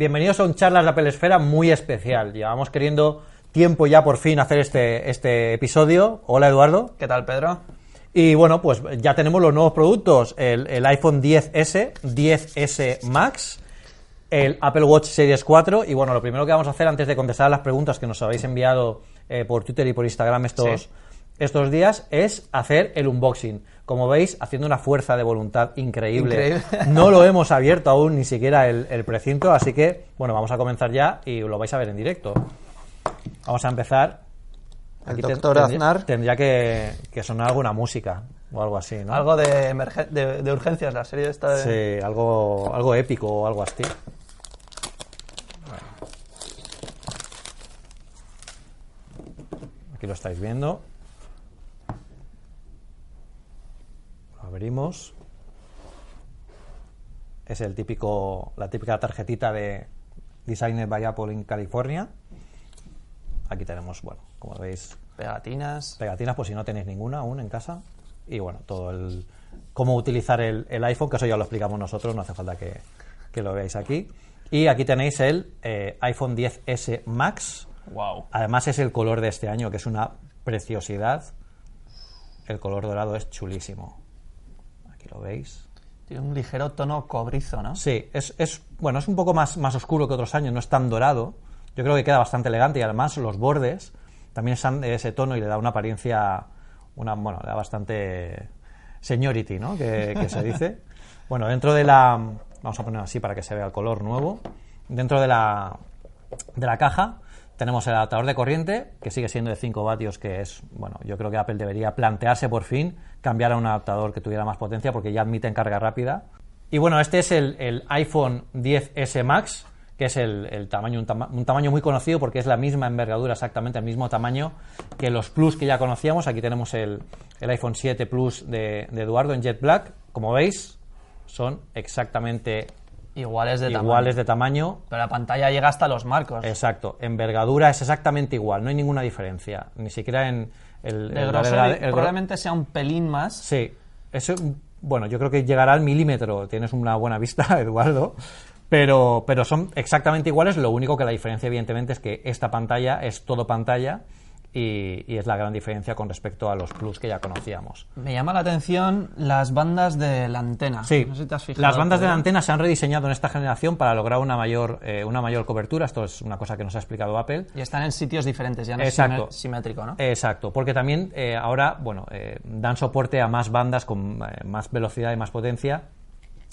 Bienvenidos a un charlas de Apple Esfera muy especial. Llevamos queriendo tiempo ya por fin hacer este, este episodio. Hola Eduardo. ¿Qué tal, Pedro? Y bueno, pues ya tenemos los nuevos productos, el, el iPhone 10S, 10S Max, el Apple Watch Series 4 y bueno, lo primero que vamos a hacer antes de contestar a las preguntas que nos habéis enviado eh, por Twitter y por Instagram estos, Sí. Estos días es hacer el unboxing. Como veis, haciendo una fuerza de voluntad increíble. Increíble. No lo hemos abierto aún ni siquiera el, el precinto, así que bueno, vamos a comenzar ya y lo vais a ver en directo. Vamos a empezar. El te- doctor Aznar. Tendría que, que sonar alguna música o algo así, ¿no? Algo de, de, de urgencias, la serie esta de... Sí, algo, algo épico o algo así. Bueno. Aquí lo estáis viendo. Abrimos. Es el típico, la típica tarjetita de Designed by Apple en California. Aquí tenemos, bueno, como veis, Pegatinas. pegatinas por si no tenéis ninguna aún en casa y bueno todo el cómo utilizar el, el iPhone que eso ya lo explicamos nosotros no hace falta que, que lo veáis aquí y aquí tenéis el eh, iPhone 10s Max Wow. además es el color de este año que es una preciosidad el color dorado es chulísimo lo veis Tiene un ligero tono cobrizo, ¿no? Sí, es, es bueno, es un poco más, más oscuro que otros años, no es tan dorado. Yo creo que queda bastante elegante y además los bordes también están de ese tono y le da una apariencia, una, bueno, le da bastante seniority, ¿no? Que, que se dice. Bueno, dentro de la, vamos a poner así para que se vea el color nuevo. Dentro de la, de la caja tenemos el adaptador de corriente, que sigue siendo de 5 vatios, que es, bueno, yo creo que Apple debería plantearse por fin cambiar a un adaptador que tuviera más potencia, porque ya admiten carga rápida. Y bueno, este es el, el iPhone 10S Max, que es el, el tamaño, un, tama- un tamaño muy conocido porque es la misma envergadura, exactamente el mismo tamaño que los Plus que ya conocíamos. Aquí tenemos el, el iPhone 7 Plus de Eduardo en Jet Black. Como veis, son exactamente Iguales de iguales tamaño. de tamaño, Pero la pantalla llega hasta los marcos. Exacto, envergadura es exactamente igual, no hay ninguna diferencia, ni siquiera en el, de el- probablemente sea un pelín más. Sí, eso, bueno, yo creo que llegará al milímetro, tienes una buena vista, Eduardo, pero, pero son exactamente iguales, lo único que la diferencia evidentemente es que esta pantalla es todo pantalla y, y es la gran diferencia con respecto a los Plus que ya conocíamos. Me llama la atención las bandas de la antena. Sí, No sé si te has fijado, las bandas de la antena se han rediseñado en esta generación para lograr una mayor, eh, una mayor cobertura, esto es una cosa que nos ha explicado Apple. Y están en sitios diferentes, ya no Exacto. es simétrico, ¿no? Exacto, porque también eh, ahora, bueno, eh, dan soporte a más bandas con eh, más velocidad y más potencia.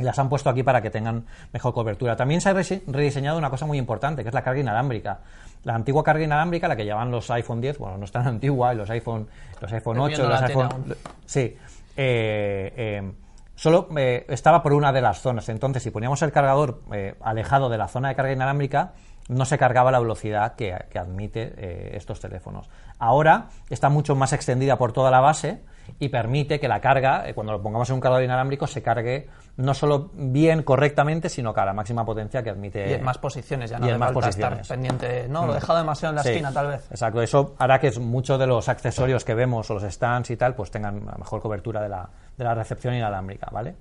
Y las han puesto aquí para que tengan mejor cobertura. También se ha rediseñado una cosa muy importante, que es la carga inalámbrica. La antigua carga inalámbrica, la que llevaban los iPhone 10, bueno, no es tan antigua, y los iPhone, los iPhone Estoy 8, viendo los iPhone... aún. Sí. eh, eh, solo eh, estaba por una de las zonas. Entonces, si poníamos el cargador alejado de la zona de carga inalámbrica, no se cargaba la velocidad que, que admite estos teléfonos. Ahora está mucho más extendida por toda la base y permite que la carga, cuando lo pongamos en un cargador inalámbrico, se cargue no solo bien, correctamente, sino que a la máxima potencia que admite. y en más posiciones, ya no y en más falta posiciones. estar pendiente. No, lo he dejado demasiado en la Sí, esquina, tal vez. Exacto, eso hará que muchos de los accesorios que vemos o los stands y tal, pues tengan una mejor cobertura de la, de la recepción inalámbrica, ¿vale?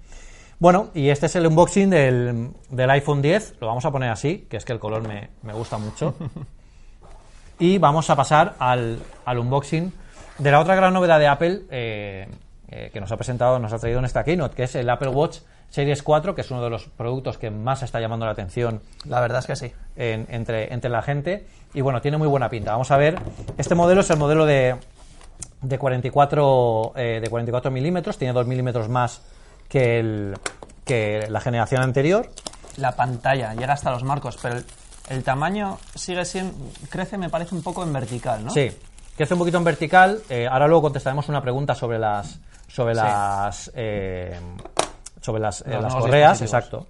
Bueno, y este es el unboxing del, del iPhone 10, lo vamos a poner así, que es que el color me, me gusta mucho. y vamos a pasar al, al unboxing de la otra gran novedad de Apple eh, eh, que nos ha presentado, nos ha traído en esta keynote, que es el Apple Watch Series 4, que es uno de los productos que más está llamando la atención La verdad es que sí. en- entre, entre la gente y bueno, tiene muy buena pinta. Vamos a ver, este modelo es el modelo de, de 44 eh, de 44 milímetros, tiene 2 milímetros más que, el, que la generación anterior. La pantalla llega hasta los marcos, pero el, el tamaño sigue siendo. crece, me parece, un poco en vertical, ¿no? Sí, crece un poquito en vertical. eh, ahora luego contestaremos una pregunta sobre las sobre Sí. las eh, sobre las, eh, las correas, exacto.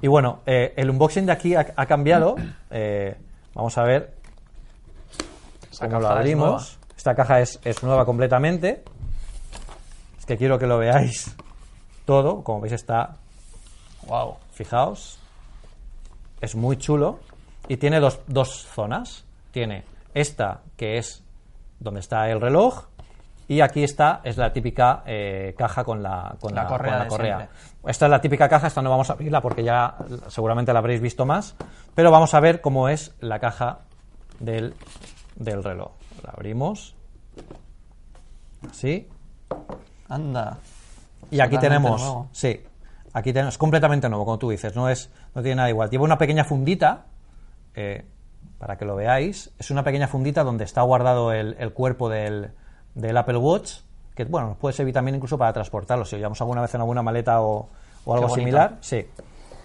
Y bueno, eh, el unboxing de aquí ha, ha cambiado. eh, vamos a ver cómo lo es abrimos. Esta caja es, es nueva completamente. Es que quiero que lo veáis todo. Como veis está, Wow. fijaos, es muy chulo y tiene dos, dos zonas. Tiene esta que es donde está el reloj Y aquí está, es la típica eh, caja con la, con La la, correa con la correa. Esta es la típica caja, esta no vamos a abrirla porque ya seguramente la habréis visto más, pero vamos a ver cómo es la caja del, del reloj. La abrimos. Así. Anda. Y aquí tenemos, nuevo. sí, aquí tenemos, es completamente nuevo, como tú dices, no es, no tiene nada igual. Lleva una pequeña fundita, eh, para que lo veáis, es una pequeña fundita donde está guardado el, el cuerpo del, del Apple Watch, que bueno, nos puede servir también incluso para transportarlo, si lo llevamos alguna vez en alguna maleta o, o algo similar, sí.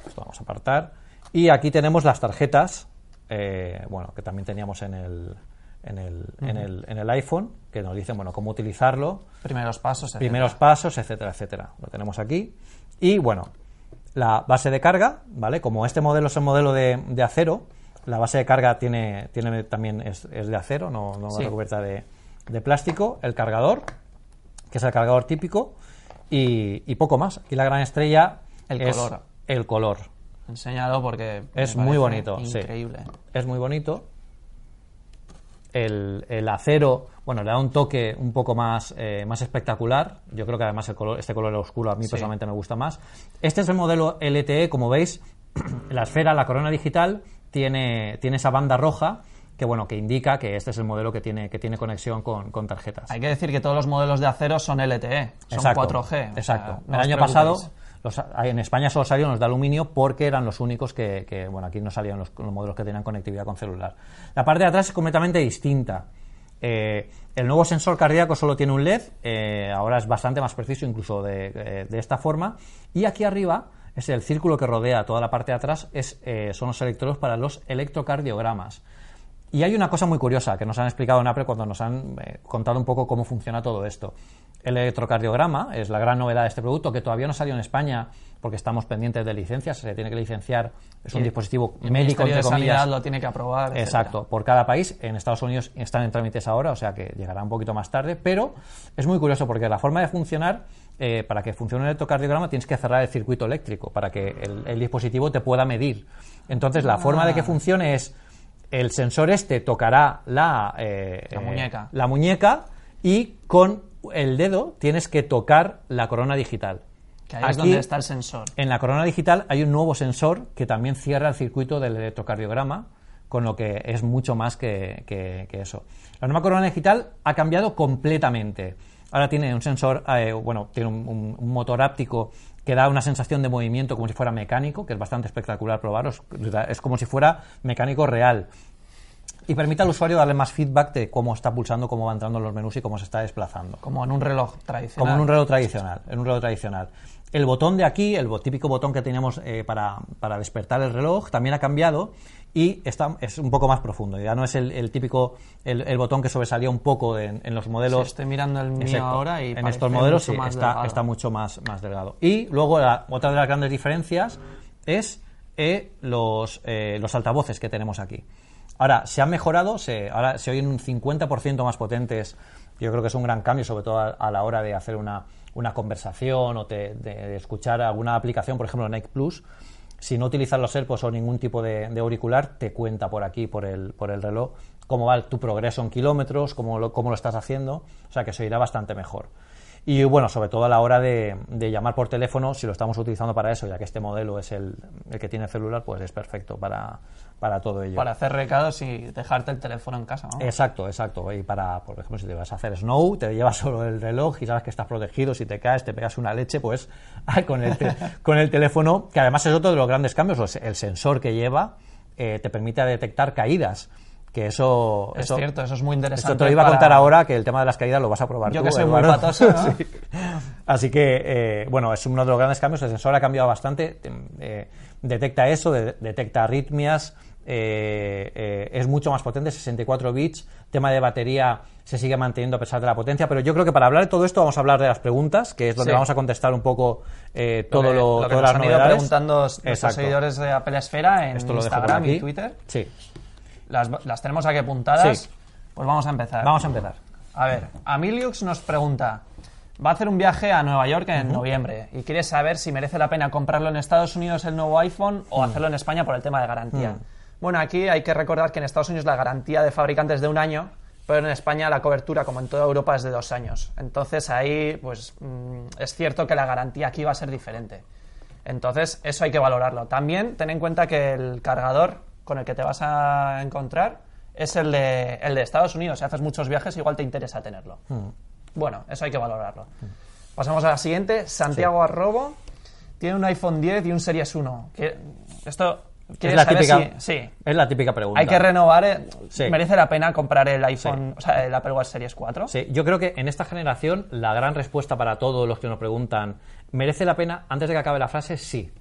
Esto vamos a apartar. Y aquí tenemos las tarjetas, eh, bueno, que también teníamos en el, en el, en el, en el iPhone, que nos dicen, bueno, cómo utilizarlo, Primeros pasos. etcétera. primeros pasos, etcétera, etcétera. Lo tenemos aquí. Y bueno, la base de carga, ¿vale? Como este modelo es el modelo de, de acero, la base de carga tiene, tiene también es, es de acero, no, no Sí. recubierta de, de plástico. El cargador, que es el cargador típico, y, y poco más. Aquí la gran estrella El es color. el color. Enséñalo porque. Es muy bonito, sí. Increíble. Es muy bonito. El, el acero, bueno, le da un toque un poco más, eh, más espectacular. Yo creo que además el color, este color oscuro a mí Sí. personalmente me gusta más. Este es el modelo LTE, como veis, la esfera, la corona digital, tiene, tiene esa banda roja que bueno, que indica que este es el modelo que tiene, que tiene conexión con, con tarjetas. Hay que decir que todos los modelos de acero son LTE. Son Exacto, 4G. o sea, Exacto. no el año pasado, los- en España solo salieron los de aluminio porque eran los únicos que, que, bueno, aquí no salían los, los modelos que tenían conectividad con celular. La parte de atrás es completamente distinta. Eh, el nuevo sensor cardíaco solo tiene un LED, eh, ahora es bastante más preciso incluso de, de- de esta forma. Y aquí arriba es el círculo que rodea toda la parte de atrás, es, eh, son los electrodos para los electrocardiogramas. Y hay una cosa muy curiosa que nos han explicado en Apple cuando nos han eh, contado un poco cómo funciona todo esto. El electrocardiograma es la gran novedad de este producto que todavía no salió en España porque estamos pendientes de licencias, se tiene que licenciar, es un Y dispositivo el médico, entre de Sanidad comillas. lo tiene que aprobar. etcétera. Exacto, por cada país. En Estados Unidos están en trámites ahora, o sea que llegará un poquito más tarde, pero es muy curioso porque la forma de funcionar, eh, para que funcione el electrocardiograma, tienes que cerrar el circuito eléctrico para que el, el dispositivo te pueda medir. Entonces, la forma de que funcione es el sensor este tocará la, eh, La eh, muñeca. la muñeca y con el dedo tienes que tocar la corona digital. Que ahí es Aquí- donde está el sensor. en la corona digital hay un nuevo sensor que también cierra el circuito del electrocardiograma, con lo que es mucho más que, que- que eso. La nueva corona digital ha cambiado completamente. Ahora tiene un sensor, eh, bueno, tiene un, un- un motor áptico que da una sensación de movimiento como si fuera mecánico, que es bastante espectacular probaros. Es como si fuera mecánico real. Y permite al usuario darle más feedback de cómo está pulsando, cómo va entrando en los menús y cómo se está desplazando. Como en un reloj tradicional. Como en un reloj tradicional, en un reloj tradicional. El botón de aquí, el típico botón que teníamos eh, para, para despertar el reloj, también ha cambiado y está, es un poco más profundo. Ya no es el, el típico, el, el botón que sobresalía un poco en, en los Sí, modelos. estoy mirando el mío Exacto. ahora y en estos modelos sí, está, mucho más, más delgado. Y luego la- otra de las grandes diferencias es eh, los, eh, los altavoces que tenemos aquí. Ahora, se han mejorado, se, ahora se oyen un 50% más potentes. Yo creo que es un gran cambio, sobre todo a, la hora de hacer una, una conversación o te- de, de escuchar alguna aplicación, por ejemplo, Nike Plus. Si no utilizas los AirPods o ningún tipo de, auricular, te cuenta por aquí, por el, por el reloj, cómo va tu progreso en kilómetros, cómo lo, cómo lo estás haciendo. O sea que se oirá bastante mejor. Y bueno, sobre todo a la hora de, de llamar por teléfono, si lo estamos utilizando para eso, ya que este modelo es el, el que tiene celular, pues es perfecto para, para todo ello. Para hacer recados y dejarte el teléfono en casa, ¿no? Exacto, exacto. Y para, por ejemplo, si te vas a hacer snow, te llevas solo el reloj y sabes que estás protegido. Si te caes, te pegas una leche, pues ah, con el, te- con el teléfono, que además es otro de los grandes cambios, el sensor que lleva eh, te permite detectar caídas. Que eso. Es eso- cierto, eso es muy interesante. Esto te lo iba a para- contar ahora, que el tema de las caídas lo vas a probar Yo tú, que soy muy patoso, ¿no? Sí. Así que, eh, bueno, es uno de los grandes cambios. El sensor ha cambiado bastante. eh, detecta eso, de- detecta arritmias. eh, eh, es mucho más potente, 64 bits. Tema de batería se sigue manteniendo a pesar de la potencia. Pero yo creo que para hablar de todo esto vamos a hablar de las preguntas, que es donde Sí. vamos a contestar un poco eh, Lo todo que- lo, lo que todas nos las han ido novedades. preguntando nuestros Exacto. seguidores de Apple Esfera en Esto lo Instagram y Twitter. Sí. Las, las tenemos aquí apuntadas. Sí. Pues vamos a empezar. Vamos a empezar. A ver, Amiliux nos pregunta, va a hacer un viaje a Nueva York en noviembre y quiere saber si merece la pena comprarlo en Estados Unidos el nuevo iPhone o hacerlo en España por el tema de garantía. Bueno, aquí hay que recordar que en Estados Unidos la garantía de fabricante es de un año, pero en España la cobertura, como en toda Europa, es de dos años. Entonces ahí, pues mm, es cierto que la garantía aquí va a ser diferente. Entonces, eso hay que valorarlo. También ten en cuenta que el cargador con el que te vas a encontrar es el de, el de Estados Unidos. Si haces muchos viajes, igual te interesa tenerlo. Mm. Bueno, eso hay que valorarlo. Pasamos a la siguiente. Santiago Arrobo tiene un iPhone 10 y un Series 1. Que- Esto Es la, saber típica, si- sí. es la típica pregunta. Hay que renovar. eh, Sí. ¿Merece la pena comprar el iPhone, o sea, el Apple Watch Series 4? Sí, yo creo que en esta generación la gran respuesta para todos los que nos preguntan, ¿merece la pena? Antes de que acabe la frase, sí.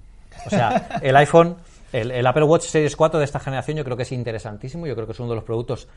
O sea, el iPhone, el, el Apple Watch Series 4 de esta generación yo creo que es interesantísimo, yo creo que es uno de los productos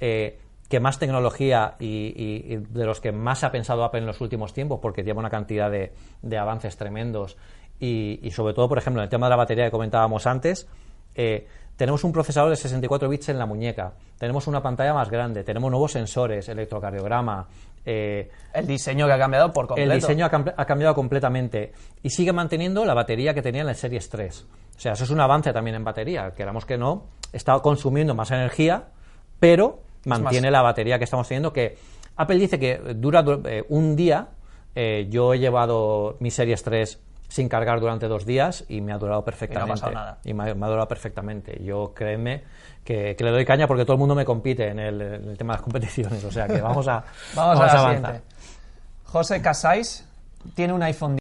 eh, que más tecnología y, de los que más ha pensado Apple en los últimos tiempos, porque lleva una cantidad de, avances tremendos y sobre todo, por ejemplo, en el tema de la batería que comentábamos antes, eh, tenemos un procesador de 64 bits en la muñeca, tenemos una pantalla más grande, tenemos nuevos sensores, electrocardiograma, eh, El diseño que ha cambiado por completo. el diseño ha, cam- ha cambiado completamente y sigue manteniendo la batería que tenía en el Series 3. O sea, eso es un avance también en batería. Queramos que no, está consumiendo más energía, pero mantiene la batería que estamos teniendo. Que Apple dice que dura du- eh, un día. Eh, yo he llevado mi Series 3 sin cargar durante dos días y me ha durado perfectamente. pasado nada. Y me ha, me ha durado perfectamente. Yo créeme que, que le doy caña porque todo el mundo me compite en el, en el tema de las competiciones. O sea que vamos a, Vamos, a la avanzar. siguiente. José Casais tiene un iPhone